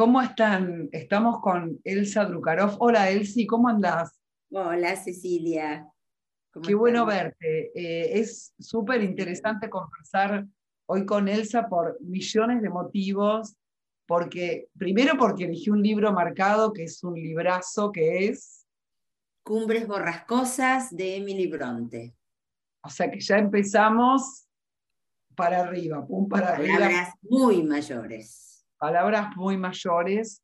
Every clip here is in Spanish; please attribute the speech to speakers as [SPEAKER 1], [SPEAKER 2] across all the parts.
[SPEAKER 1] ¿Cómo están? Estamos con Elsa Drukarov. Hola Elsie, ¿cómo andás?
[SPEAKER 2] Hola Cecilia.
[SPEAKER 1] Qué bueno verte. Eh, es súper interesante conversar hoy con Elsa por millones de motivos, porque primero porque elegí un libro marcado que es un librazo que es...
[SPEAKER 2] Cumbres borrascosas de Emily Bronte.
[SPEAKER 1] O sea que ya empezamos para arriba, pum para arriba.
[SPEAKER 2] Palabras muy mayores
[SPEAKER 1] palabras muy mayores.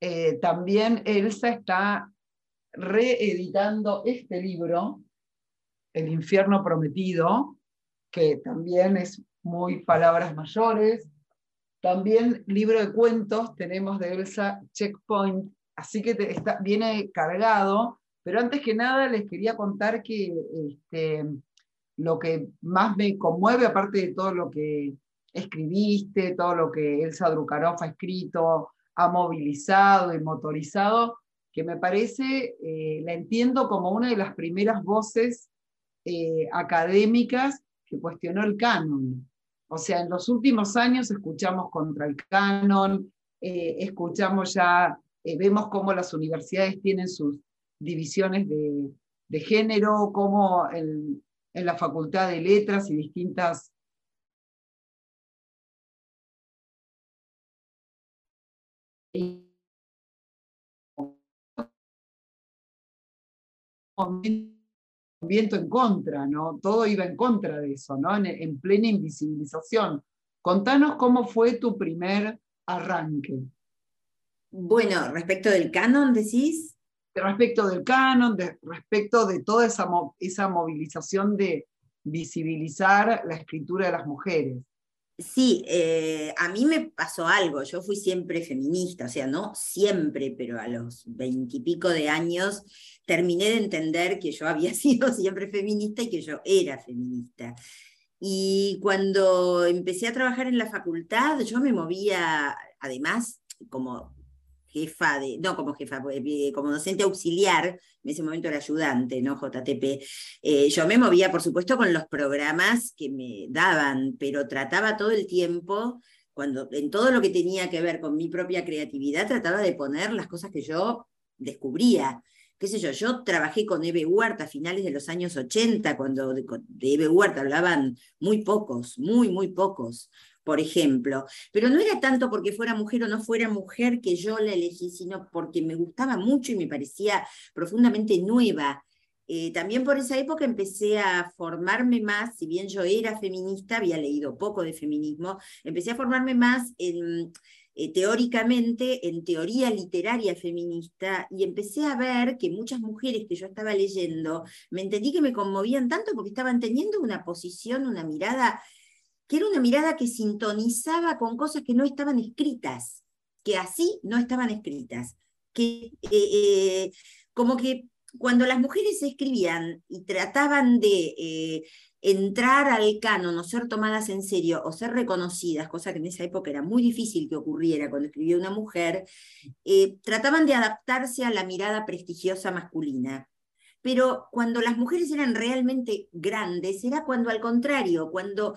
[SPEAKER 1] Eh, también Elsa está reeditando este libro, El infierno prometido, que también es muy palabras mayores. También libro de cuentos tenemos de Elsa Checkpoint, así que está, viene cargado, pero antes que nada les quería contar que este, lo que más me conmueve, aparte de todo lo que escribiste, todo lo que Elsa Drukarov ha escrito, ha movilizado y motorizado, que me parece, eh, la entiendo como una de las primeras voces eh, académicas que cuestionó el canon. O sea, en los últimos años escuchamos contra el canon, eh, escuchamos ya, vemos cómo las universidades tienen sus divisiones de, género, cómo en la Facultad de Letras y distintas viento en contra, ¿no? Todo iba en contra de eso, ¿no? En, plena invisibilización. Contanos cómo fue tu primer arranque.
[SPEAKER 2] Bueno, respecto del canon, decís.
[SPEAKER 1] Respecto del canon, respecto de toda esa, esa movilización de visibilizar la escritura de las mujeres.
[SPEAKER 2] Sí, eh, a mí me pasó algo, yo fui siempre feminista, o sea, no siempre, pero a los veintipico de años terminé de entender que yo había sido siempre feminista y que yo era feminista. Y cuando empecé a trabajar en la facultad, yo me movía, además, como jefa de, no como jefa, eh, como docente auxiliar, en ese momento era ayudante, ¿no? JTP, eh, yo me movía, por supuesto, con los programas que me daban, pero trataba todo el tiempo, cuando en todo lo que tenía que ver con mi propia creatividad, trataba de poner las cosas que yo descubría. Qué sé yo, yo trabajé con Eve Huerta a finales de los años 80, cuando de, de Eve Huerta hablaban muy pocos, muy, muy pocos por ejemplo. Pero no era tanto porque fuera mujer o no fuera mujer que yo la elegí, sino porque me gustaba mucho y me parecía profundamente nueva. Eh, también por esa época empecé a formarme más, si bien yo era feminista, había leído poco de feminismo, empecé a formarme más eh, teóricamente en teoría literaria feminista y empecé a ver que muchas mujeres que yo estaba leyendo, me entendí que me conmovían tanto porque estaban teniendo una posición, una mirada que era una mirada que sintonizaba con cosas que no estaban escritas, que así no estaban escritas, que eh, eh, como que cuando las mujeres escribían y trataban de eh, entrar al canon o ser tomadas en serio o ser reconocidas, cosa que en esa época era muy difícil que ocurriera cuando escribía una mujer, trataban de adaptarse a la mirada prestigiosa masculina. Pero cuando las mujeres eran realmente grandes, era cuando al contrario, cuando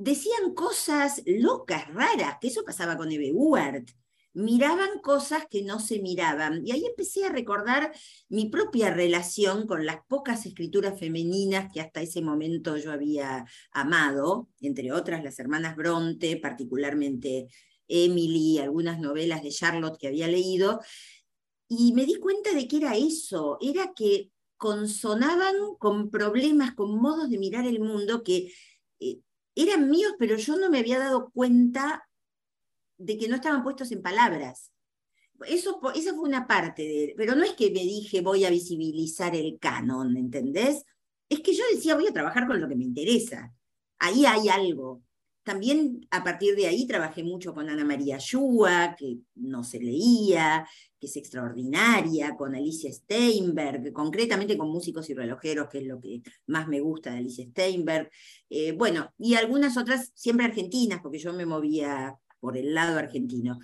[SPEAKER 2] decían cosas locas, raras, que eso pasaba con Eve Ward. Miraban cosas que no se miraban. Y ahí empecé a recordar mi propia relación con las pocas escrituras femeninas que hasta ese momento yo había amado, entre otras las hermanas Bronte, particularmente Emily, algunas novelas de Charlotte que había leído. Y me di cuenta de que era eso, era que consonaban con problemas, con modos de mirar el mundo que eran míos, pero yo no me había dado cuenta de que no estaban puestos en palabras. Eso, esa fue una parte de, pero no es que me dije voy a visibilizar el canon, ¿entendés? Es que yo decía voy a trabajar con lo que me interesa. Ahí hay algo. También a partir de ahí trabajé mucho con Ana María Yua, que no se leía, que es extraordinaria, con Alicia Steinberg, concretamente con músicos y relojeros, que es lo que más me gusta de Alicia Steinberg. Eh, bueno, y algunas otras siempre argentinas, porque yo me movía por el lado argentino.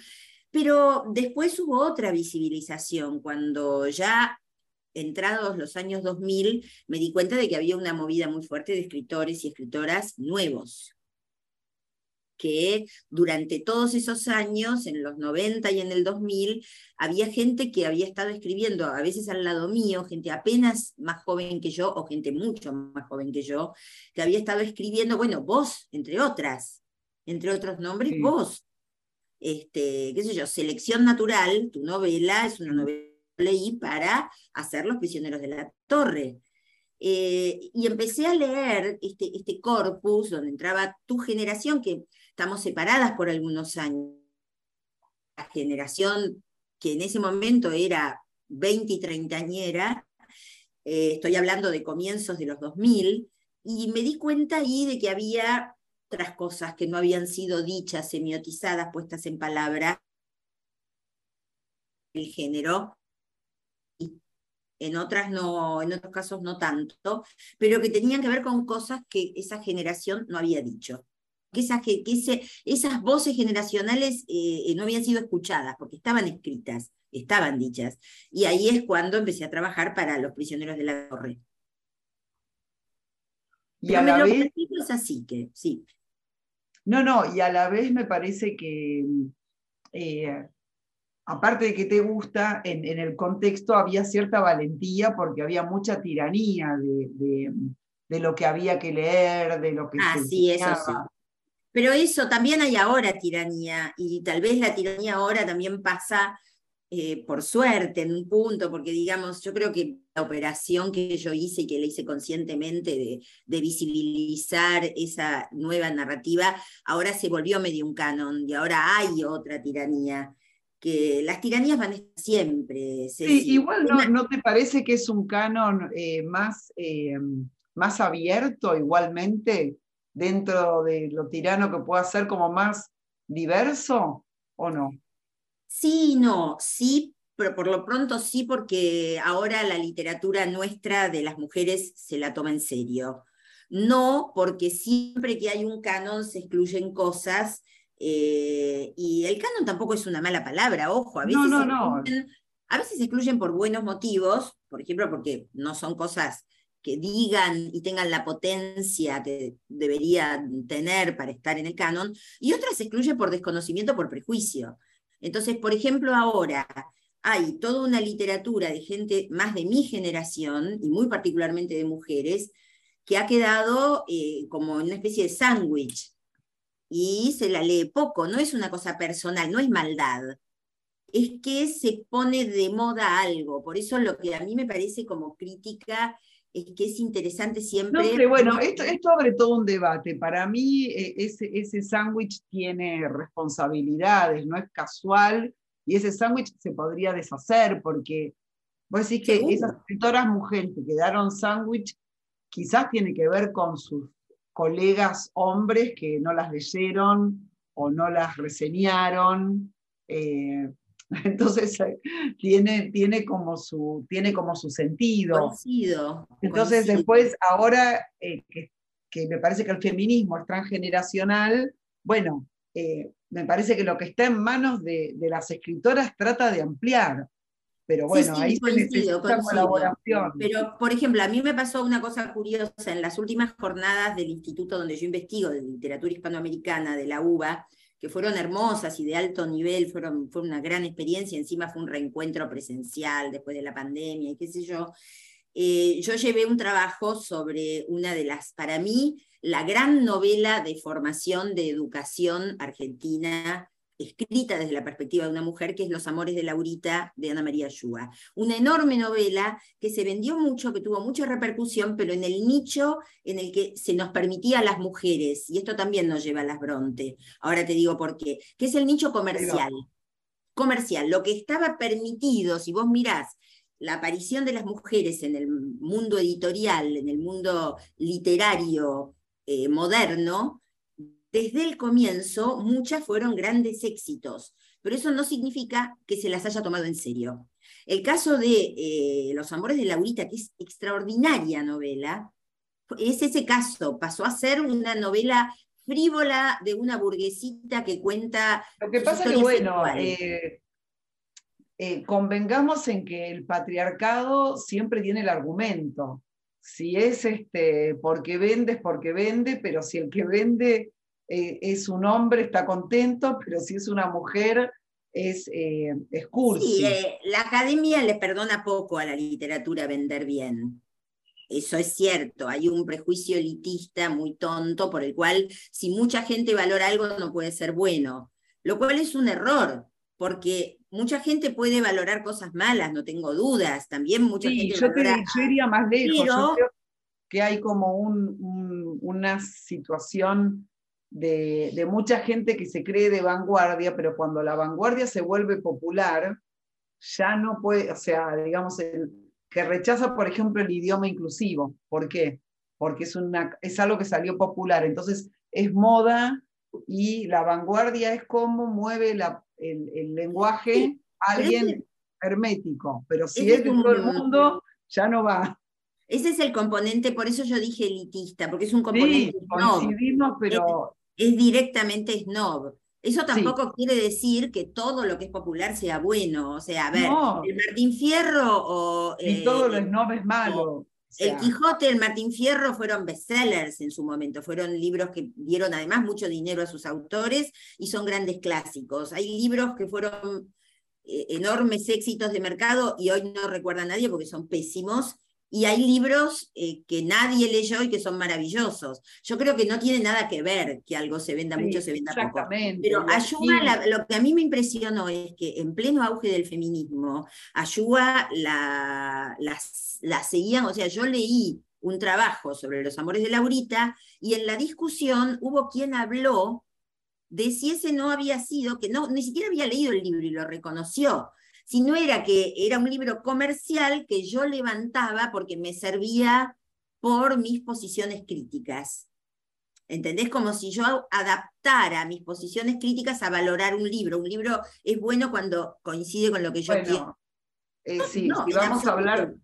[SPEAKER 2] Pero después hubo otra visibilización, cuando ya entrados los años 2000, me di cuenta de que había una movida muy fuerte de escritores y escritoras nuevos, que durante todos esos años, en los 90 y en el 2000, había gente que había estado escribiendo, a veces al lado mío, gente apenas más joven que yo, o gente mucho más joven que yo, que había estado escribiendo, bueno, vos, entre otras, entre otros nombres, vos. Este, qué sé yo, Selección Natural, tu novela, es una novela que leí para hacer Los Prisioneros de la Torre. Eh, y empecé a leer este, este corpus donde entraba tu generación, que estamos separadas por algunos años. La generación que en ese momento era 20 y 30 añera, eh, estoy hablando de comienzos de los 2000, y me di cuenta ahí de que había otras cosas que no habían sido dichas, semiotizadas, puestas en palabra, el género, en otras no, en otros casos no tanto, pero que tenían que ver con cosas que esa generación no había dicho. Que esas, que, esas voces generacionales eh, eh, no habían sido escuchadas, porque estaban escritas, estaban dichas. Y ahí es cuando empecé a trabajar para los prisioneros de la torre. Y a la vez... es así que, sí.
[SPEAKER 1] No, no, y a la vez me parece que eh, aparte de que te gusta, en, el contexto había cierta valentía porque había mucha tiranía de, lo que había que leer, de lo que
[SPEAKER 2] ah, sí, eso sí. Pero eso también hay ahora tiranía, y tal vez la tiranía ahora también pasa eh, por suerte en un punto, porque digamos, yo creo que la operación que yo hice y que le hice conscientemente de, de, visibilizar esa nueva narrativa, ahora se volvió medio un canon y ahora hay otra tiranía que las tiranías van siempre.
[SPEAKER 1] Sí, igual no, te parece que es un canon eh, más, eh, más abierto igualmente dentro de lo tirano que pueda ser como más diverso o no?
[SPEAKER 2] Sí, no, sí, pero por lo pronto sí, porque ahora la literatura nuestra de las mujeres se la toma en serio. No, porque siempre que hay un canon se excluyen cosas eh, y el canon tampoco es una mala palabra, ojo, a veces, no, no, a veces se excluyen por buenos motivos, por ejemplo, porque no son cosas que digan y tengan la potencia que deberían tener para estar en el canon, y otras se excluyen por desconocimiento, por prejuicio. Entonces, por ejemplo, ahora hay toda una literatura de gente más de mi generación, y muy particularmente de mujeres, que ha quedado eh, como una especie de sándwich y se la lee poco, no es una cosa personal, no es maldad, es que se pone de moda algo, por eso lo que a mí me parece como crítica es que es interesante siempre...
[SPEAKER 1] No, bueno, esto, esto, abre todo un debate. Para mí eh, ese, ese sándwich tiene responsabilidades, no es casual, y ese sándwich se podría deshacer, porque vos decís que esas escritoras mujeres que quedaron sándwich quizás tiene que ver con sus colegas hombres que no las leyeron o no las reseñaron. Eh, entonces tiene, tiene, como su, tiene como su sentido. Entonces después, ahora eh, que, me parece que el feminismo es transgeneracional, bueno, eh, me parece que lo que está en manos de, de las escritoras trata de ampliar. Pero bueno, ahí se necesita colaboración.
[SPEAKER 2] Pero, por ejemplo, a mí me pasó una cosa curiosa en las últimas jornadas del instituto donde yo investigo, de literatura hispanoamericana, de la UBA, que fueron hermosas y de alto nivel, fueron, fue una gran experiencia, encima fue un reencuentro presencial después de la pandemia y qué sé yo. Eh, yo llevé un trabajo sobre una de las, para mí, la gran novela de formación de educación argentina escrita desde la perspectiva de una mujer, que es Los Amores de Laurita de Ana María Yúa. Una enorme novela que se vendió mucho, que tuvo mucha repercusión, pero en el nicho en el que se nos permitía a las mujeres, y esto también nos lleva a las Bronte, ahora te digo por qué, que es el nicho comercial. Comercial, lo que estaba permitido, si vos mirás la aparición de las mujeres en el mundo editorial, en el mundo literario eh, moderno, desde el comienzo muchas fueron grandes éxitos, pero eso no significa que se las haya tomado en serio. El caso de eh, Los Amores de Laurita, que es extraordinaria novela, es ese caso, pasó a ser una novela frívola de una burguesita que cuenta...
[SPEAKER 1] Lo que pasa es que, bueno, eh, eh, convengamos en que el patriarcado siempre tiene el argumento. Si es este, porque vende, es porque vende, pero si el que vende eh, es un hombre está contento, pero si es una mujer es, eh,
[SPEAKER 2] Sí, eh, la academia le perdona poco a la literatura vender bien. Eso es cierto, hay un prejuicio elitista muy tonto por el cual si mucha gente valora algo no puede ser bueno, lo cual es un error, porque mucha gente puede valorar cosas malas, no tengo dudas, también mucha gente
[SPEAKER 1] yo, yo iría más lejos, yo creo que hay como una situación de, mucha gente que se cree de vanguardia, pero cuando la vanguardia se vuelve popular, ya no puede, o sea, digamos, el, que rechaza, por ejemplo, el idioma inclusivo. ¿Por qué? Porque es, una, es algo que salió popular. Entonces, es moda y la vanguardia es cómo mueve la, el, lenguaje alguien hermético. Pero si es de todo el mundo, ya no va.
[SPEAKER 2] Ese es el componente, por eso yo dije elitista, porque es un componente.
[SPEAKER 1] Sí, pero.
[SPEAKER 2] Es, directamente snob. Eso tampoco quiere decir que todo lo que es popular sea bueno. O sea, a ver, el Martín Fierro o.
[SPEAKER 1] Y todo lo snob es malo.
[SPEAKER 2] El Quijote, el Martín Fierro fueron bestsellers en su momento, fueron libros que dieron además mucho dinero a sus autores y son grandes clásicos. Hay libros que fueron eh, enormes éxitos de mercado y hoy no recuerda a nadie porque son pésimos y hay libros eh, que nadie leyó y que son maravillosos. Yo creo que no tiene nada que ver que algo se venda mucho, se venda poco. Pero Ayuda, lo que a mí me impresionó es que en pleno auge del feminismo, Ayuda la, la, seguían, o sea, yo leí un trabajo sobre los amores de Laurita y en la discusión hubo quien habló de si ese no había sido, que no, ni siquiera había leído el libro y lo reconoció, si no era que era un libro comercial que yo levantaba porque me servía por mis posiciones críticas. ¿Entendés? Como si yo adaptara mis posiciones críticas a valorar un libro. Un libro es bueno cuando coincide con lo que yo quiero.
[SPEAKER 1] Eh, sí, si vamos a hablar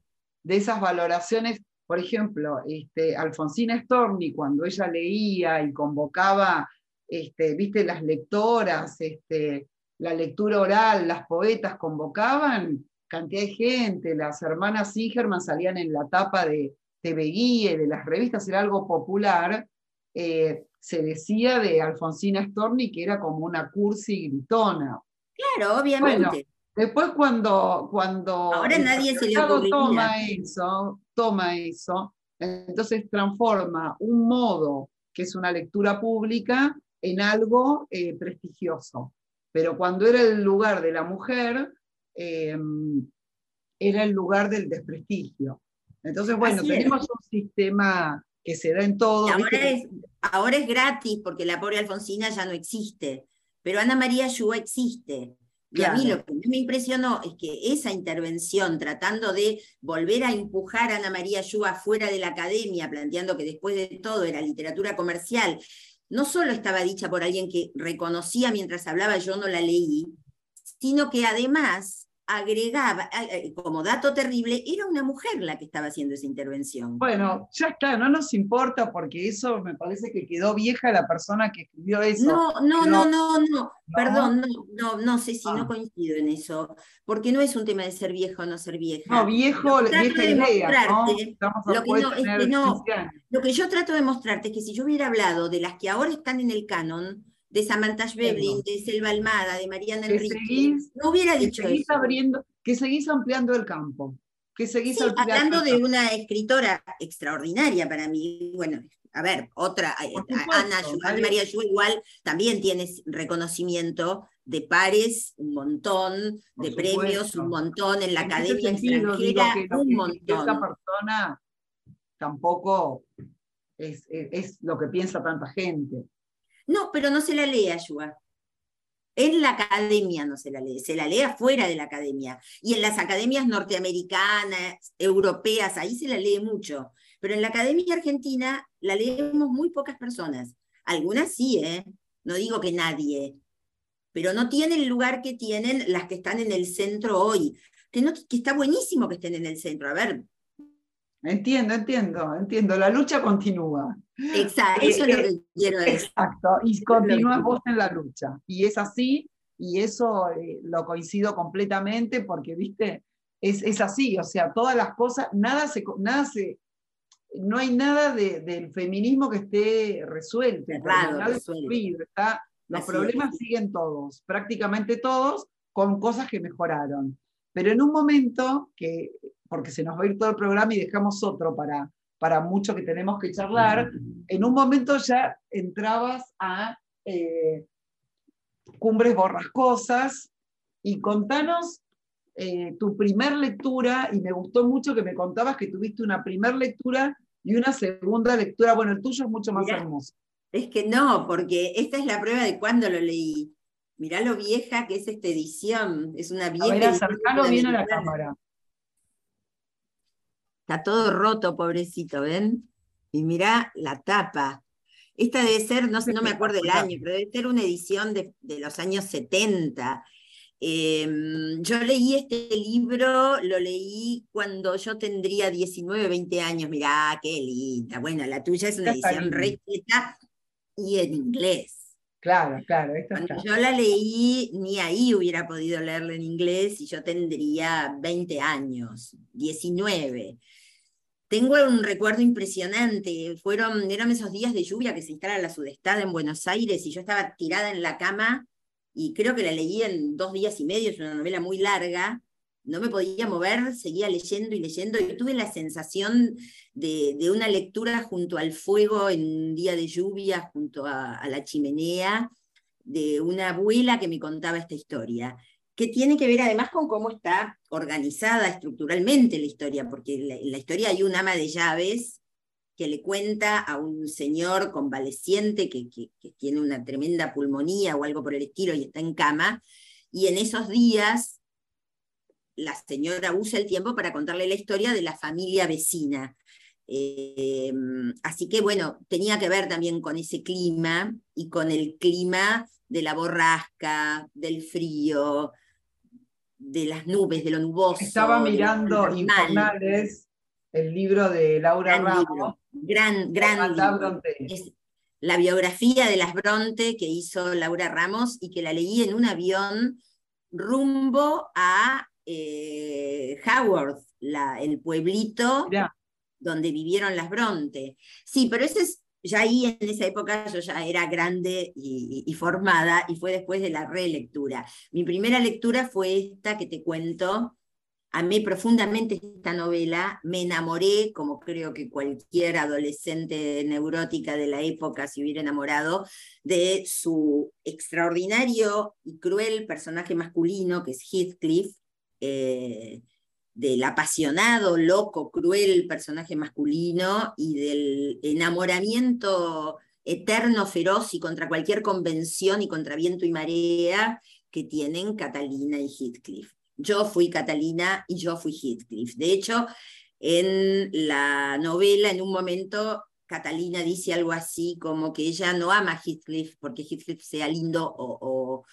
[SPEAKER 1] de esas valoraciones, por ejemplo, este, Alfonsina Storni, cuando ella leía y convocaba, este, viste, las lectoras, este, la lectura oral, las poetas convocaban cantidad de gente, las hermanas Sigerman salían en la tapa de TV Guía, de las revistas, era algo popular. Eh, se decía de Alfonsina Storni que era como una cursi gritona.
[SPEAKER 2] Claro, obviamente.
[SPEAKER 1] después cuando, cuando
[SPEAKER 2] Ahora nadie se le
[SPEAKER 1] toma eso, toma eso, entonces transforma un modo que es una lectura pública en algo eh, prestigioso pero cuando era el lugar de la mujer, eh, era el lugar del desprestigio. Entonces, bueno, tenemos un sistema que se da en todo.
[SPEAKER 2] Ahora es, gratis porque la pobre Alfonsina ya no existe, pero Ana María Yúa existe. Y a mí lo que me impresionó es que esa intervención, tratando de volver a empujar a Ana María Yúa fuera de la academia, planteando que después de todo era literatura comercial, no solo estaba dicha por alguien que reconocía mientras hablaba, yo no la leí, sino que además agregaba, eh, como dato terrible, era una mujer la que estaba haciendo esa intervención.
[SPEAKER 1] Bueno, ya está, no nos importa porque eso me parece que quedó vieja la persona que escribió eso.
[SPEAKER 2] No, no, no, no, no, perdón, no, no, no sé si no ah. coincido en eso, porque no es un tema de ser vieja o no ser vieja.
[SPEAKER 1] No, viejo, vieja idea, ¿no?
[SPEAKER 2] Lo que, no, es que no, lo que yo trato de mostrarte es que si yo hubiera hablado de las que ahora están en el canon, de Samantha Schweblin, de Selva Almada, de Mariana Enrique, no hubiera dicho
[SPEAKER 1] que
[SPEAKER 2] eso.
[SPEAKER 1] Abriendo, que seguís ampliando el campo. Que seguís
[SPEAKER 2] sí, hablando de una escritora extraordinaria para mí. Bueno, a ver, otra, eh, Ana, Ana María Yu igual también tiene reconocimiento de pares, un montón, de premios, un montón, en la academia extranjera, un montón.
[SPEAKER 1] Esta persona tampoco es, es, lo que piensa tanta gente.
[SPEAKER 2] No, pero no se la lee Ayuda. En la academia no se la lee, se la lee afuera de la academia. Y en las academias norteamericanas, europeas, ahí se la lee mucho. Pero en la academia argentina la leemos muy pocas personas. Algunas sí, ¿eh? No digo que nadie. Pero no tienen el lugar que tienen las que están en el centro hoy. Que, está buenísimo que estén en el centro. A ver,
[SPEAKER 1] Entiendo, entiendo, entiendo. La lucha continúa.
[SPEAKER 2] Exacto, eso es lo que quiero decir.
[SPEAKER 1] Exacto, y continúas vos en la lucha. Y es así, y eso eh, lo coincido completamente porque, viste, es, así, o sea, todas las cosas, nada se, nada se no hay nada del feminismo que esté resuelto. los problemas siguen todos, prácticamente todos, con cosas que mejoraron. Pero en un momento que, porque se nos va a ir todo el programa y dejamos otro para, para mucho que tenemos que charlar, en un momento ya entrabas a eh, cumbres borrascosas y contanos eh, tu primer lectura, y me gustó mucho que me contabas que tuviste una primer lectura y una segunda lectura. Bueno, el tuyo es mucho más hermoso.
[SPEAKER 2] Es que no, porque esta es la prueba de cuándo lo leí. Mirá lo vieja que es esta edición. Es una vieja. A ver,
[SPEAKER 1] acercalo bien a la cámara.
[SPEAKER 2] Está todo roto, pobrecito, ¿ven? Y mirá la tapa. Esta debe ser, no, no me acuerdo el año, pero debe ser una edición de, de los años 70. Em, yo leí este libro, lo leí cuando yo tendría 19, 20 años. Mirá, qué linda. Bueno, la tuya es una edición recta y en inglés.
[SPEAKER 1] Claro, claro.
[SPEAKER 2] Cuando yo la leí, ni ahí hubiera podido leerla en inglés y yo tendría 20 años, 19. Tengo un recuerdo impresionante. Fueron, eran esos días de lluvia que se instala la sudestada en Buenos Aires y yo estaba tirada en la cama y creo que la leí en dos días y medio, es una novela muy larga, no me podía mover, seguía leyendo y leyendo, y tuve la sensación de, una lectura junto al fuego en un día de lluvia, junto a, la chimenea, de una abuela que me contaba esta historia, que tiene que ver además con cómo está organizada estructuralmente la historia, porque en la historia hay un ama de llaves que le cuenta a un señor convaleciente que, tiene una tremenda pulmonía o algo por el estilo y está en cama, y en esos días la señora usa el tiempo para contarle la historia de la familia vecina. Eh, así que bueno, tenía que ver también con ese clima y con el clima de la borrasca, del frío, de las nubes, de lo nuboso.
[SPEAKER 1] Estaba mirando Infernales, el libro de Laura Ramos
[SPEAKER 2] gran, gran Es la biografía de las Bronte que hizo Laura Ramos y que la leí en un avión rumbo a eh, Howard, la, el pueblito donde vivieron las Bronte. Sí, pero ese es, ya ahí en esa época yo ya era grande y, formada y fue después de la relectura. Mi primera lectura fue esta que te cuento, amé profundamente esta novela, me enamoré, como creo que cualquier adolescente neurótica de la época se hubiera enamorado, de su extraordinario y cruel personaje masculino, que es Heathcliff, eh, del apasionado, loco, cruel personaje masculino y del enamoramiento eterno, feroz y contra cualquier convención y contra viento y marea que tienen Catalina y Heathcliff. Yo fui Catalina y yo fui Heathcliff. De hecho, en la novela, en un momento, Catalina dice algo así como que ella no ama a Heathcliff porque Heathcliff sea lindo o, o,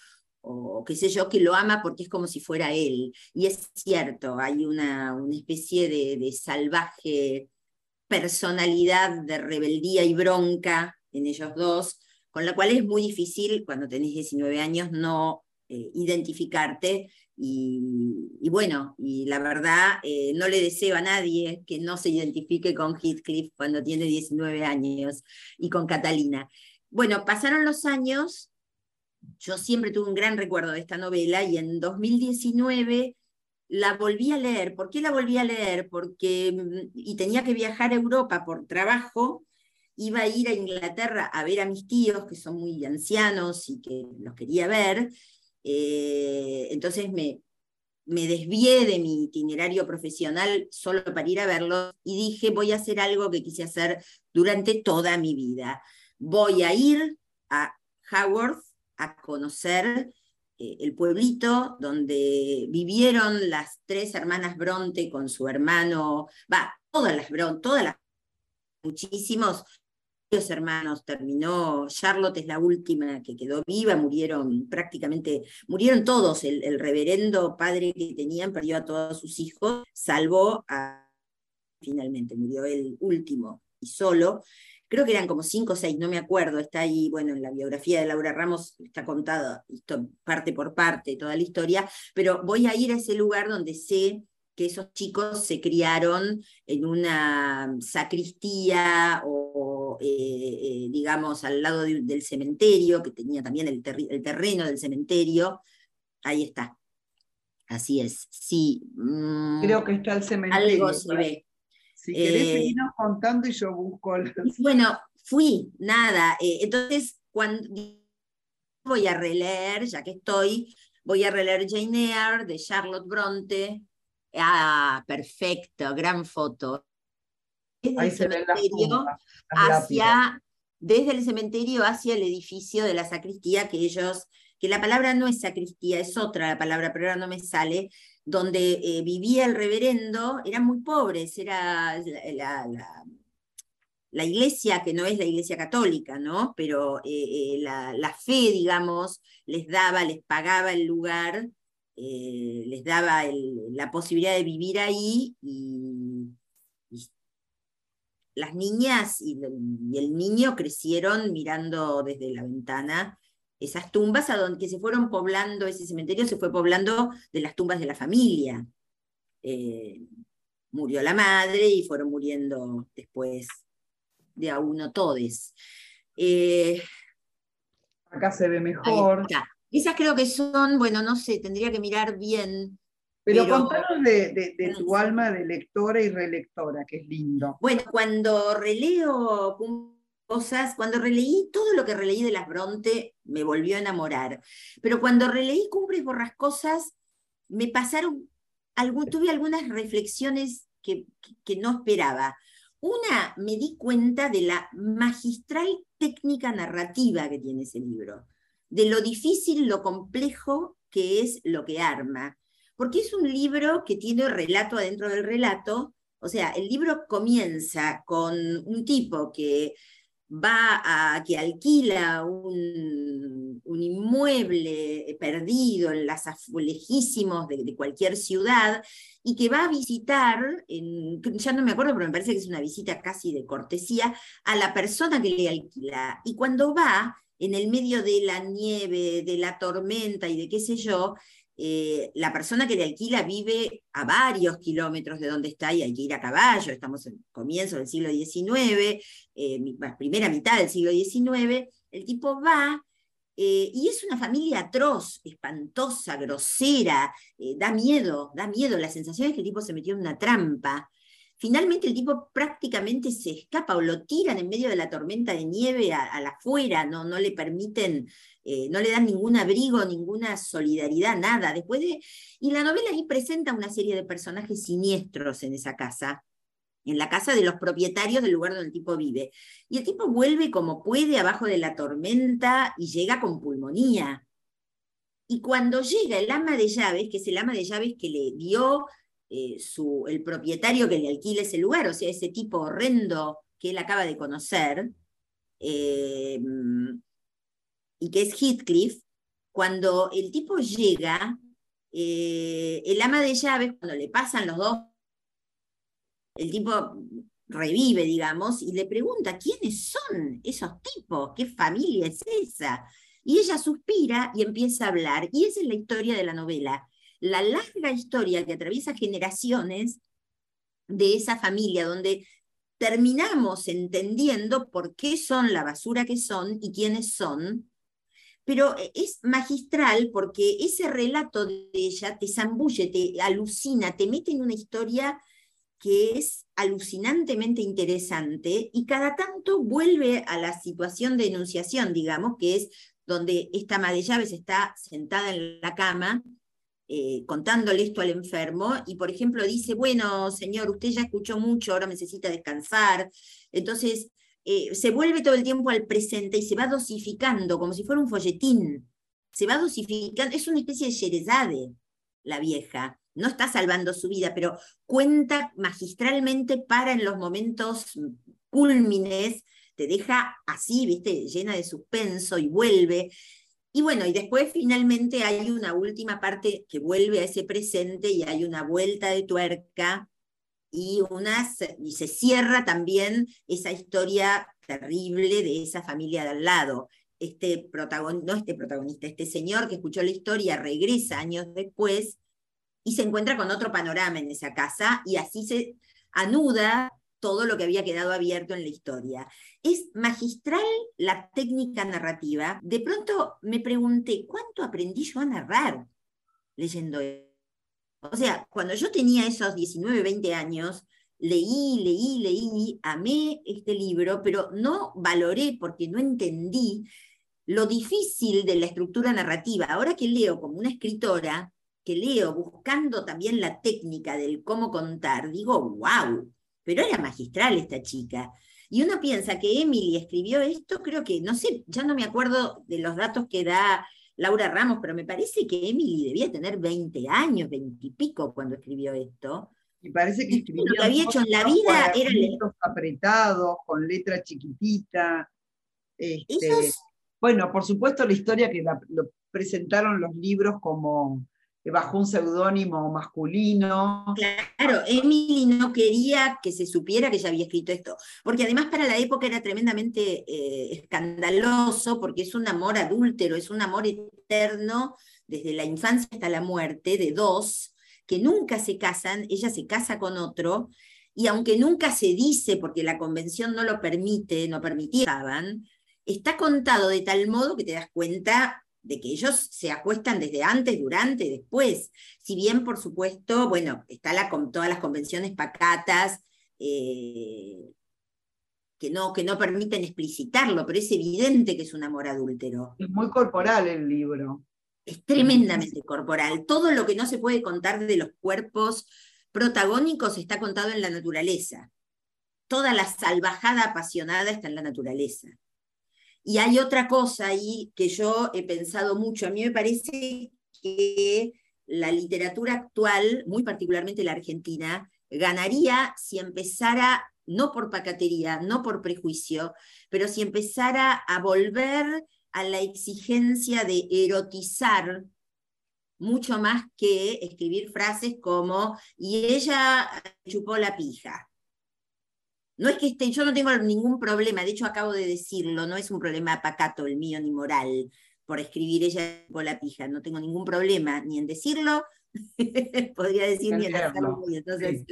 [SPEAKER 2] qué sé yo, que lo ama porque es como si fuera él. Y es cierto, hay una, una especie de, de salvaje personalidad de rebeldía y bronca en ellos dos, con la cual es muy difícil cuando tenés 19 años no eh, identificarte y, bueno, y la verdad, eh, no le deseo a nadie que no se identifique con Heathcliff cuando tiene 19 años y con Catalina. Bueno, pasaron los años, yo siempre tuve un gran recuerdo de esta novela y en 2019 la volví a leer. ¿Por qué la volví a leer? Porque, mm, y tenía que viajar a Europa por trabajo, iba a ir a Inglaterra a ver a mis tíos, que son muy ancianos y que los quería ver, eh, entonces me, me desvié de mi itinerario profesional solo para ir a verlo y dije, voy a hacer algo que quise hacer durante toda mi vida. Voy a ir a Howard a conocer eh, el pueblito donde vivieron las tres hermanas Bronte con su hermano, va, todas las Bronte, todas las, muchísimos hermanos, terminó, Charlotte es la última que quedó viva, murieron prácticamente, murieron todos, el, reverendo padre que tenían perdió a todos sus hijos, salvó a, finalmente murió el último y solo, creo que eran como cinco o seis, no me acuerdo, está ahí, bueno, en la biografía de Laura Ramos está contada parte por parte toda la historia, pero voy a ir a ese lugar donde sé que esos chicos se criaron en una sacristía o, eh, eh, digamos, al lado del cementerio, que tenía también el, terreno del cementerio. Ahí está. Así es, sí.
[SPEAKER 1] Mm, Creo que está el cementerio. Algo se ve. Si querés eh, seguirnos contando y yo busco.
[SPEAKER 2] Bueno, fui, nada. entonces, cuando voy a releer, ya que estoy, voy a releer Jane Eyre de Charlotte Bronte, Ah, perfecto, gran foto. Desde el cementerio hacia, desde el cementerio hacia el edificio de la sacristía que ellos, que la palabra no es sacristía, es otra la palabra, pero ahora no me sale, donde eh, vivía el reverendo, eran muy pobres, era la, la, iglesia que no es la iglesia católica, ¿no? Pero eh, eh, la, fe, digamos, les daba, les pagaba el lugar les daba la posibilidad de vivir ahí y, las niñas y, el niño crecieron mirando desde la ventana esas tumbas a donde que se fueron poblando, ese cementerio se fue poblando de las tumbas de la familia. Eh, murió la madre y fueron muriendo después de a uno todes.
[SPEAKER 1] Eh, Acá se ve mejor.
[SPEAKER 2] Esas creo que son, bueno, no sé, tendría que mirar bien.
[SPEAKER 1] Pero, contanos de, tu alma de lectora y relectora, que es lindo.
[SPEAKER 2] Bueno, cuando releo cosas, cuando releí todo lo que releí de las Bronte, me volvió a enamorar. Pero cuando releí Cumbres Borrascosas, me pasaron, tuve algunas reflexiones que, que no esperaba. Una, me di cuenta de la magistral técnica narrativa que tiene ese libro de lo difícil, lo complejo que es lo que arma. Porque es un libro que tiene relato adentro del relato, o sea, el libro comienza con un tipo que va a, que alquila un, inmueble perdido en las lejísimos de, de, cualquier ciudad y que va a visitar, en, ya no me acuerdo, pero me parece que es una visita casi de cortesía, a la persona que le alquila. Y cuando va, en el medio de la nieve, de la tormenta y de qué sé yo, eh, la persona que le alquila vive a varios kilómetros de donde está y hay que ir a caballo, estamos en comienzo del siglo XIX, eh, primera mitad del siglo XIX, el tipo va eh, y es una familia atroz, espantosa, grosera, da miedo, da miedo, la sensación es que el tipo se metió en una trampa. Finalmente el tipo prácticamente se escapa o lo tiran en medio de la tormenta de nieve a, la afuera, no, no le permiten, eh, no le dan ningún abrigo, ninguna solidaridad, nada. Después de, y la novela ahí presenta una serie de personajes siniestros en esa casa, en la casa de los propietarios del lugar donde el tipo vive. Y el tipo vuelve como puede abajo de la tormenta y llega con pulmonía. Y cuando llega el ama de llaves, que es el ama de llaves que le dio eh, su, el propietario que le alquila ese lugar, o sea, ese tipo horrendo que él acaba de conocer, eh, y que es Heathcliff, cuando el tipo llega, eh, el ama de llaves, cuando le pasan los dos, el tipo revive, digamos, y le pregunta, ¿quiénes son esos tipos? ¿Qué familia es esa? Y ella suspira y empieza a hablar, y esa es la historia de la novela la larga historia que atraviesa generaciones de esa familia, donde terminamos entendiendo por qué son la basura que son y quiénes son, pero es magistral porque ese relato de ella te zambulle, te alucina, te mete en una historia que es alucinantemente interesante y cada tanto vuelve a la situación de enunciación, digamos, que es donde esta madre llaves está sentada en la cama eh, contándole esto al enfermo, y por ejemplo dice, bueno, señor, usted ya escuchó mucho, ahora necesita descansar. Entonces, eh, se vuelve todo el tiempo al presente y se va dosificando, como si fuera un folletín. Se va dosificando, es una especie de Sherezade, la vieja. No está salvando su vida, pero cuenta magistralmente para en los momentos cúlmines, te deja así, viste, llena de suspenso y vuelve. Y bueno, y después finalmente hay una última parte que vuelve a ese presente y hay una vuelta de tuerca y, una, y se cierra también esa historia terrible de esa familia de al lado. Este protagonista, no este protagonista, este señor que escuchó la historia regresa años después y se encuentra con otro panorama en esa casa y así se anuda todo lo que había quedado abierto en la historia. Es magistral la técnica narrativa. De pronto me pregunté, ¿cuánto aprendí yo a narrar leyendo? O sea, cuando yo tenía esos 19, 20 años, leí, leí, leí, amé este libro, pero no valoré porque no entendí lo difícil de la estructura narrativa. Ahora que leo como una escritora, que leo buscando también la técnica del cómo contar, digo, wow, pero era magistral esta chica. Y uno piensa que Emily escribió esto, creo que, no sé, ya no me acuerdo de los datos que da Laura Ramos, pero me parece que Emily debía tener 20 años, 20 y pico cuando escribió esto.
[SPEAKER 1] Y parece que escribía.
[SPEAKER 2] Lo que había hecho en la vida era.
[SPEAKER 1] apretados, con letra chiquitita. Este, bueno, por supuesto, la historia que lo presentaron los libros como bajo un seudónimo masculino.
[SPEAKER 2] Claro, Emily no quería que se supiera que ella había escrito esto, porque además para la época era tremendamente eh, escandaloso, porque es un amor adúltero, es un amor eterno desde la infancia hasta la muerte de dos que nunca se casan, ella se casa con otro, y aunque nunca se dice, porque la convención no lo permite, no permitían, está contado de tal modo que te das cuenta de que ellos se acuestan desde antes, durante, después. Si bien, por supuesto, bueno, está la, con todas las convenciones pacatas eh, que, no, que no permiten explicitarlo, pero es evidente que es un amor adúltero.
[SPEAKER 1] Es muy corporal el libro.
[SPEAKER 2] Es tremendamente corporal. Todo lo que no se puede contar de los cuerpos protagónicos está contado en la naturaleza. Toda la salvajada apasionada está en la naturaleza. Y hay otra cosa ahí que yo he pensado mucho. A mí me parece que la literatura actual, muy particularmente la argentina, ganaría si empezara, no por pacatería, no por prejuicio, pero si empezara a volver a la exigencia de erotizar mucho más que escribir frases como, y ella chupó la pija. No es que esté, yo no tengo ningún problema, de hecho acabo de decirlo, no es un problema pacato el mío ni moral por escribir ella con la pija, no tengo ningún problema ni en decirlo, podría decir ni en hacerlo, y entonces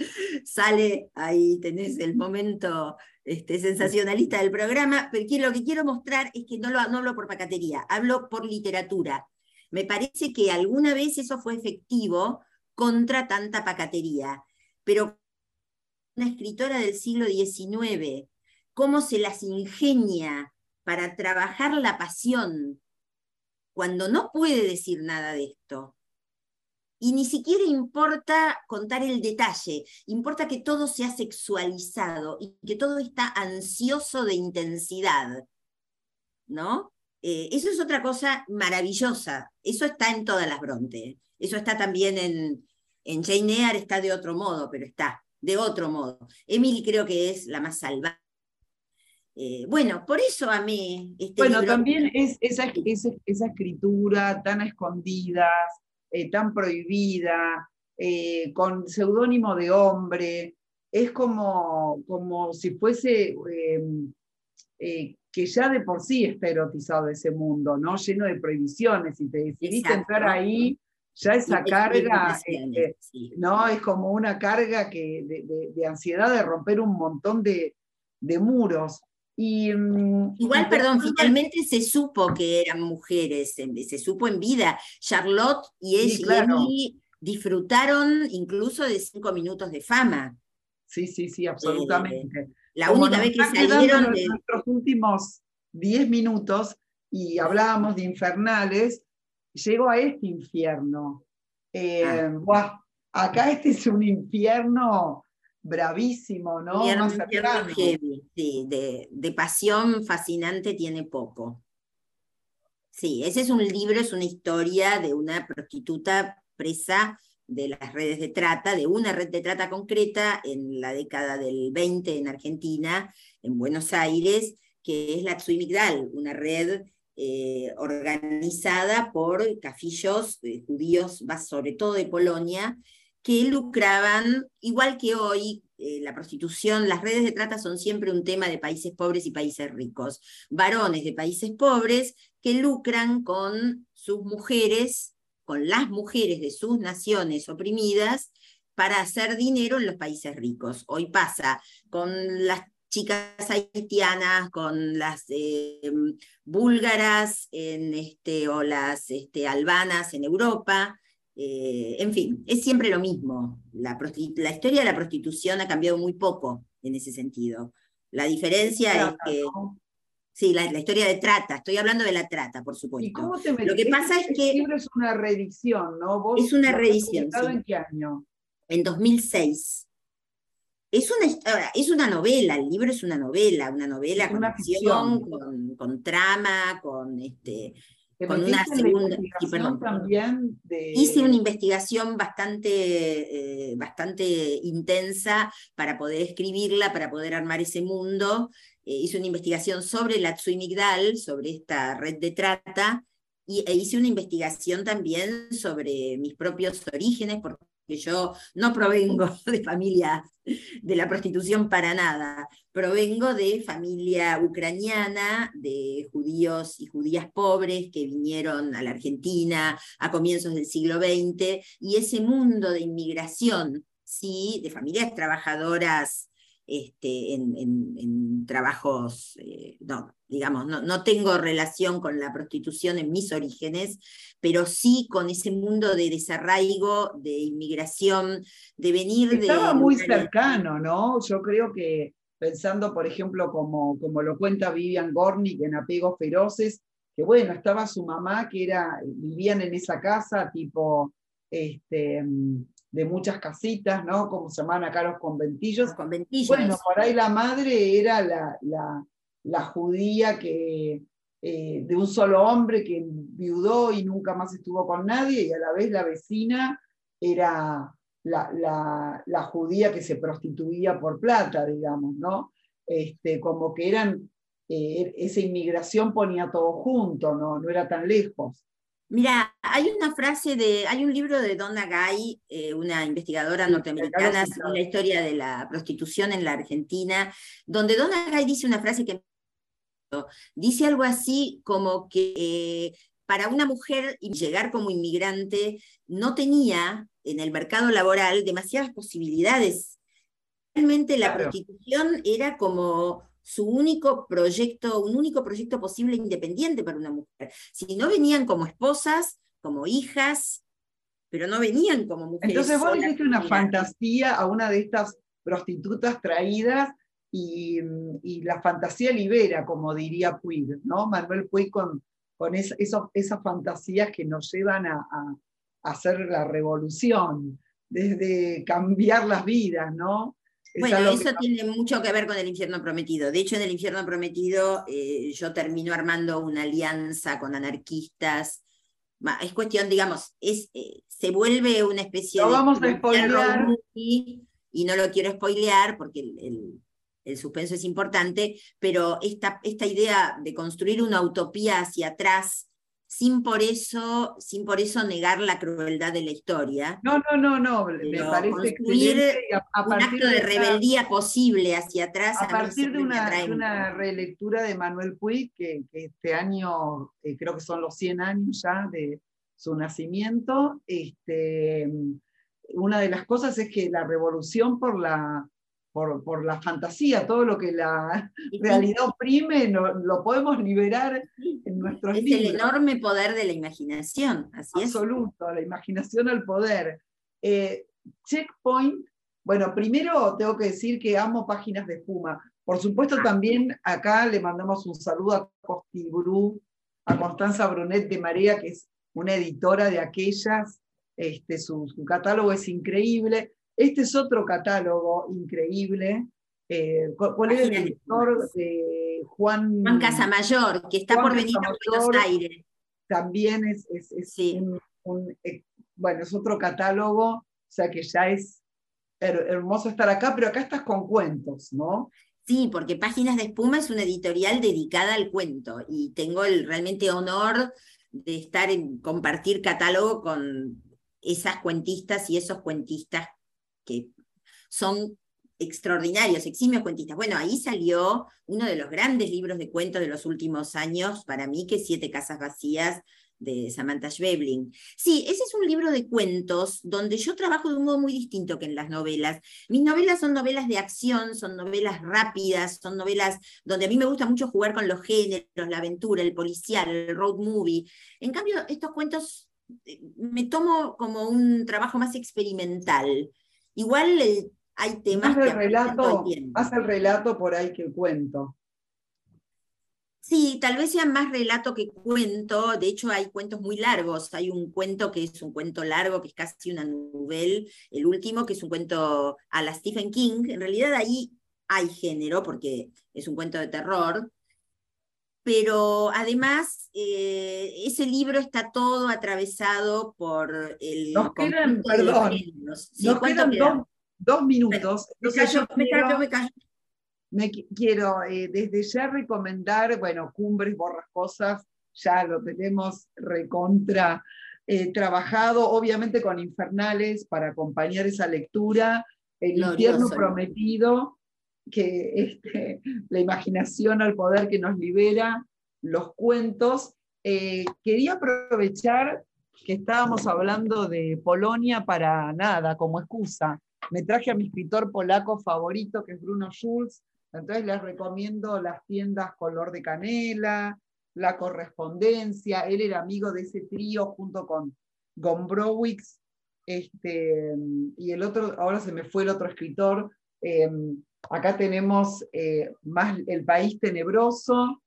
[SPEAKER 2] sale ahí, tenés el momento este, sensacionalista del programa, pero lo que quiero mostrar es que no, lo, no hablo por pacatería, hablo por literatura. Me parece que alguna vez eso fue efectivo contra tanta pacatería, pero una escritora del siglo XIX, cómo se las ingenia para trabajar la pasión cuando no puede decir nada de esto. Y ni siquiera importa contar el detalle, importa que todo sea sexualizado y que todo está ansioso de intensidad. ¿No? Eh, eso es otra cosa maravillosa. Eso está en todas las Bronte. Eso está también en, en Jane Eyre, está de otro modo, pero está de otro modo. Emily creo que es la más salvaje. Eh, bueno, por eso a mí...
[SPEAKER 1] Este bueno, también es esa, esa, escritura tan escondida, eh, tan prohibida, eh, con seudónimo de hombre, es como, como si fuese em, que ya de por sí está erotizado ese mundo, ¿no? Lleno de prohibiciones, y te decidiste entrar ahí, ya esa carga, este, ¿no? Es como una carga que, de, ansiedad de romper un montón de, muros. Y,
[SPEAKER 2] mm, Igual, perdón, finalmente se supo que eran mujeres, se supo en vida. Charlotte y ella disfrutaron incluso de cinco minutos de fama.
[SPEAKER 1] Sí, sí, sí, absolutamente.
[SPEAKER 2] la única vez que salieron
[SPEAKER 1] de... nuestros últimos diez minutos y hablábamos de infernales, llego a este infierno. Eh, ah. acá este es un infierno bravísimo, ¿no?
[SPEAKER 2] sí, de, de, pasión fascinante tiene poco. Sí, ese es un libro, es una historia de una prostituta presa de las redes de trata, de una red de trata concreta en la década del 20 en Argentina, en Buenos Aires, que es la Migdal, una red eh, organizada por cafillos eh, judíos, sobre todo de Polonia, que lucraban, igual que hoy, eh, la prostitución, las redes de trata son siempre un tema de países pobres y países ricos. Varones de países pobres que lucran con sus mujeres con las mujeres de sus naciones oprimidas para hacer dinero en los países ricos. Hoy pasa con las chicas haitianas, con las eh, búlgaras en este, o las este, albanas en Europa. Eh, en fin, es siempre lo mismo. La, la, historia de la prostitución ha cambiado muy poco en ese sentido. La diferencia es que... Sí, la, historia de trata, estoy hablando de la trata, por supuesto.
[SPEAKER 1] ¿Y cómo te Lo que pasa es que... libro es una reedición, ¿no?
[SPEAKER 2] es una reedición.
[SPEAKER 1] Sí. ¿En qué año?
[SPEAKER 2] En 2006. Es una, es una novela, el libro es una novela, una novela con acción, con, trama, con este. Con una segunda.
[SPEAKER 1] también
[SPEAKER 2] Hice una investigación bastante, eh, bastante intensa para poder escribirla, para poder armar ese mundo. Eh, hice una investigación sobre la Tsui Migdal, sobre esta red de trata, y, e hice una investigación también sobre mis propios orígenes, porque que yo no provengo de familia de la prostitución para nada, provengo de familia ucraniana, de judíos y judías pobres que vinieron a la Argentina a comienzos del siglo XX, y ese mundo de inmigración, sí, de familias trabajadoras este, en, trabajos, eh, no, digamos, no, no, tengo relación con la prostitución en mis orígenes, pero sí con ese mundo de desarraigo, de inmigración, de venir
[SPEAKER 1] Estaba de... Estaba muy cercano, ¿no? Yo creo que pensando, por ejemplo, como, como lo cuenta Vivian Gornick en Apegos Feroces, que bueno, estaba su mamá, que era, vivían en esa casa, tipo, este, de muchas casitas, ¿no? Como se llaman acá los conventillos.
[SPEAKER 2] conventillos.
[SPEAKER 1] Bueno, por ahí la madre era la, la, judía que, eh, de un solo hombre que viudó y nunca más estuvo con nadie, y a la vez la vecina era la, la judía que se prostituía por plata, digamos, ¿no? Este, como que eran, eh, esa inmigración ponía todo junto, ¿no? no era tan lejos.
[SPEAKER 2] Mira, hay una frase de, hay un libro de Donna Gay, eh, una investigadora norteamericana sobre la historia de la prostitución en la Argentina, donde Donna Gay dice una frase que dice algo así como que eh, para una mujer llegar como inmigrante no tenía en el mercado laboral demasiadas posibilidades. Realmente la prostitución era como su único proyecto, un único proyecto posible independiente para una mujer. Si no venían como esposas, como hijas, pero no venían como mujeres.
[SPEAKER 1] Entonces vos hiciste una fantasía a una de estas prostitutas traídas y, la fantasía libera, como diría Puig, ¿no? Manuel Puig con, con esas fantasías que nos llevan a, a, hacer la revolución, desde cambiar las vidas, ¿no?
[SPEAKER 2] Bueno, eso tiene mucho que ver con el infierno prometido. De hecho, en el infierno prometido yo termino armando una alianza con anarquistas. Es cuestión, digamos, es, eh, se vuelve una especie
[SPEAKER 1] de... vamos a spoilear.
[SPEAKER 2] Y, no lo quiero spoilear porque el, el, suspenso es importante, pero esta, esta idea de construir una utopía hacia atrás sin por eso, sin por eso negar la crueldad de la historia.
[SPEAKER 1] No, no, no, no, me parece
[SPEAKER 2] construir un acto de, rebeldía posible hacia atrás.
[SPEAKER 1] A, partir de una, relectura de Manuel Puig, que, este año eh, creo que son los 100 años ya de su nacimiento, este, una de las cosas es que la revolución por la por, la fantasía, todo lo que la realidad oprime, lo podemos liberar en nuestros
[SPEAKER 2] es
[SPEAKER 1] Es
[SPEAKER 2] el enorme poder de la imaginación, así
[SPEAKER 1] Absoluto, la imaginación al poder. Eh, checkpoint, bueno, primero tengo que decir que amo páginas de espuma. Por supuesto, ah. también acá le mandamos un saludo a Costibru, a Constanza Brunet de Marea, que es una editora de aquellas. Este, su catálogo es increíble. Este es otro catálogo increíble. Eh, ¿Cuál es el editor de Juan?
[SPEAKER 2] Juan Casamayor, que está por venir a Buenos Aires.
[SPEAKER 1] También es, un, eh, bueno, es otro catálogo, o sea que ya es hermoso estar acá, pero acá estás con cuentos, ¿no?
[SPEAKER 2] Sí, porque Páginas de Espuma es una editorial dedicada al cuento y tengo el realmente honor de estar en compartir catálogo con esas cuentistas y esos cuentistas que son extraordinarios, eximios cuentistas. Bueno, ahí salió uno de los grandes libros de cuentos de los últimos años, para mí, que Siete Casas Vacías, de Samantha Schweblin. Sí, ese es un libro de cuentos donde yo trabajo de un modo muy distinto que en las novelas. Mis novelas son novelas de acción, son novelas rápidas, son novelas donde a mí me gusta mucho jugar con los géneros, la aventura, el policial, el road movie. En cambio, estos cuentos eh, me tomo como un trabajo más experimental. Igual hay temas
[SPEAKER 1] más el relato, más el relato por ahí que el cuento.
[SPEAKER 2] Sí, tal vez sea más relato que cuento. De hecho, hay cuentos muy largos. Hay un cuento que es un cuento largo, que es casi una novela. El último, que es un cuento a la Stephen King. En realidad ahí hay género, porque es un cuento de terror. Pero además, eh, ese libro está todo atravesado por el...
[SPEAKER 1] Nos quedan, perdón, nos quedan dos, minutos.
[SPEAKER 2] Me, me callo, me callo.
[SPEAKER 1] Me quiero eh, desde ya recomendar, bueno, Cumbres Borrascosas, ya lo tenemos recontra eh, trabajado, obviamente con Infernales para acompañar esa lectura, El infierno prometido, que este, la imaginación al poder que nos libera, los cuentos. Eh, quería aprovechar que estábamos hablando de Polonia para nada, como excusa. Me traje a mi escritor polaco favorito, que es Bruno Schulz, entonces les recomiendo las tiendas Color de Canela, La Correspondencia. Él era amigo de ese trío junto con Gombrowicz. Este, y el otro, ahora se me fue el otro escritor. Em, acá tenemos eh, más El País Tenebroso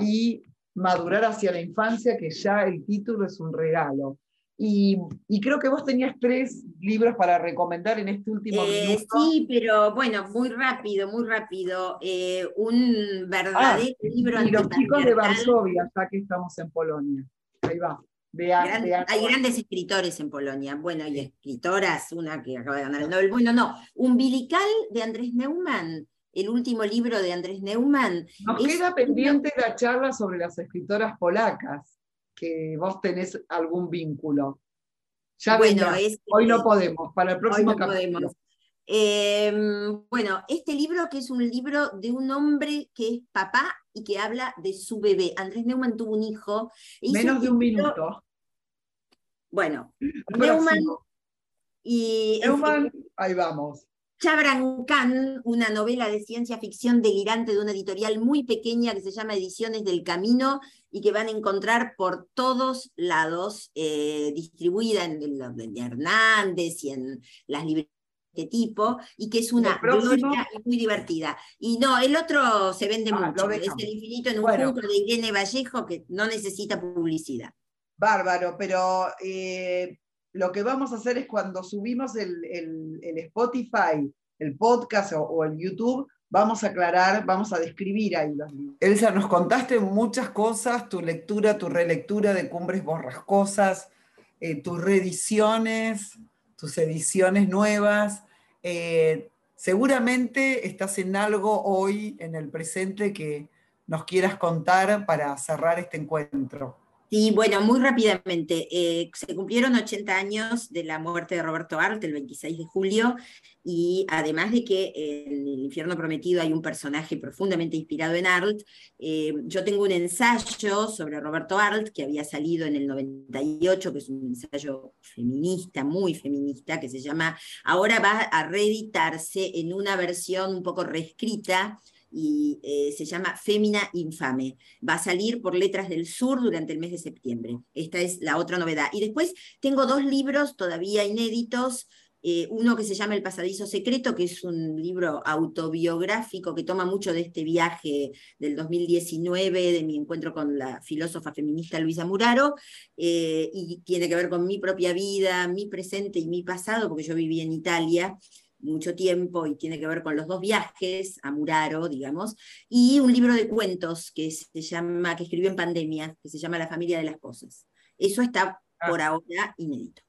[SPEAKER 1] y Madurar hacia la Infancia, que ya el título es un regalo. Y, creo que vos tenías tres libros para recomendar en este último eh, minuto.
[SPEAKER 2] Sí, pero bueno, muy rápido, muy rápido. Eh, un verdadero ah, libro.
[SPEAKER 1] Y los chicos de Varsovia, ya que estamos en Polonia. Ahí va.
[SPEAKER 2] Hay grandes escritores en Polonia, bueno, y escritoras, una que acaba de ganar el Nobel. Bueno, no, Umbilical de Andrés Neumann, el último libro de Andrés Neumann.
[SPEAKER 1] Nos queda pendiente la charla sobre las escritoras polacas que vos tenés algún vínculo. Ya bueno, hoy no podemos, para el próximo capítulo.
[SPEAKER 2] Em, bueno, este libro que es un libro de un hombre que es papá y que habla de su bebé. Andrés Neumann tuvo un hijo.
[SPEAKER 1] Menos de un minuto.
[SPEAKER 2] Bueno, Neumann y...
[SPEAKER 1] Neumann, ahí vamos.
[SPEAKER 2] Chabran Khan, una novela de ciencia ficción delirante de una editorial muy pequeña que se llama Ediciones del Camino y que van a encontrar por todos lados, eh, distribuida en de Hernández y en las librerías de tipo, y que es una gloria muy divertida. Y no, el otro se vende ah, mucho, es el infinito en un punto de Irene Vallejo que no necesita publicidad.
[SPEAKER 1] Bárbaro, pero eh, lo que vamos a hacer es cuando subimos el, Spotify, el podcast o, el YouTube, vamos a aclarar, vamos a describir ahí los libros. Elsa, nos contaste muchas cosas, tu lectura, tu relectura de Cumbres Borrascosas, eh, tus reediciones, tus ediciones nuevas. Eh, seguramente estás en algo hoy, en el presente, que nos quieras contar para cerrar este encuentro.
[SPEAKER 2] Sí, bueno, muy rápidamente. Eh, se cumplieron 80 años de la muerte de Roberto Arlt el 26 de julio y además de que en El infierno prometido hay un personaje profundamente inspirado en Arlt, eh, yo tengo un ensayo sobre Roberto Arlt que había salido en el 98, que es un ensayo feminista, muy feminista, que se llama, ahora va a reeditarse en una versión un poco reescrita y eh, se llama Fémina Infame. Va a salir por Letras del Sur durante el mes de septiembre. Esta es la otra novedad. Y después tengo dos libros todavía inéditos. Eh, uno que se llama El Pasadizo Secreto, que es un libro autobiográfico que toma mucho de este viaje del 2019, de mi encuentro con la filósofa feminista Luisa Muraro, eh, y tiene que ver con mi propia vida, mi presente y mi pasado, porque yo viví en Italia mucho tiempo y tiene que ver con los dos viajes a Muraro, digamos, y un libro de cuentos que se llama, que escribió en pandemia, que se llama La familia de las cosas. Eso está ah. por ahora inédito.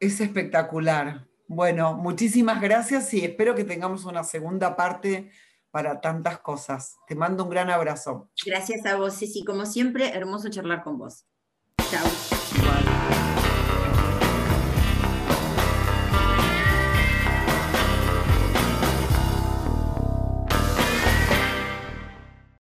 [SPEAKER 1] Es espectacular. Bueno, muchísimas gracias y espero que tengamos una segunda parte para tantas cosas. Te mando un gran abrazo.
[SPEAKER 2] Gracias a vos, Ceci. Como siempre, hermoso charlar con vos. Chao.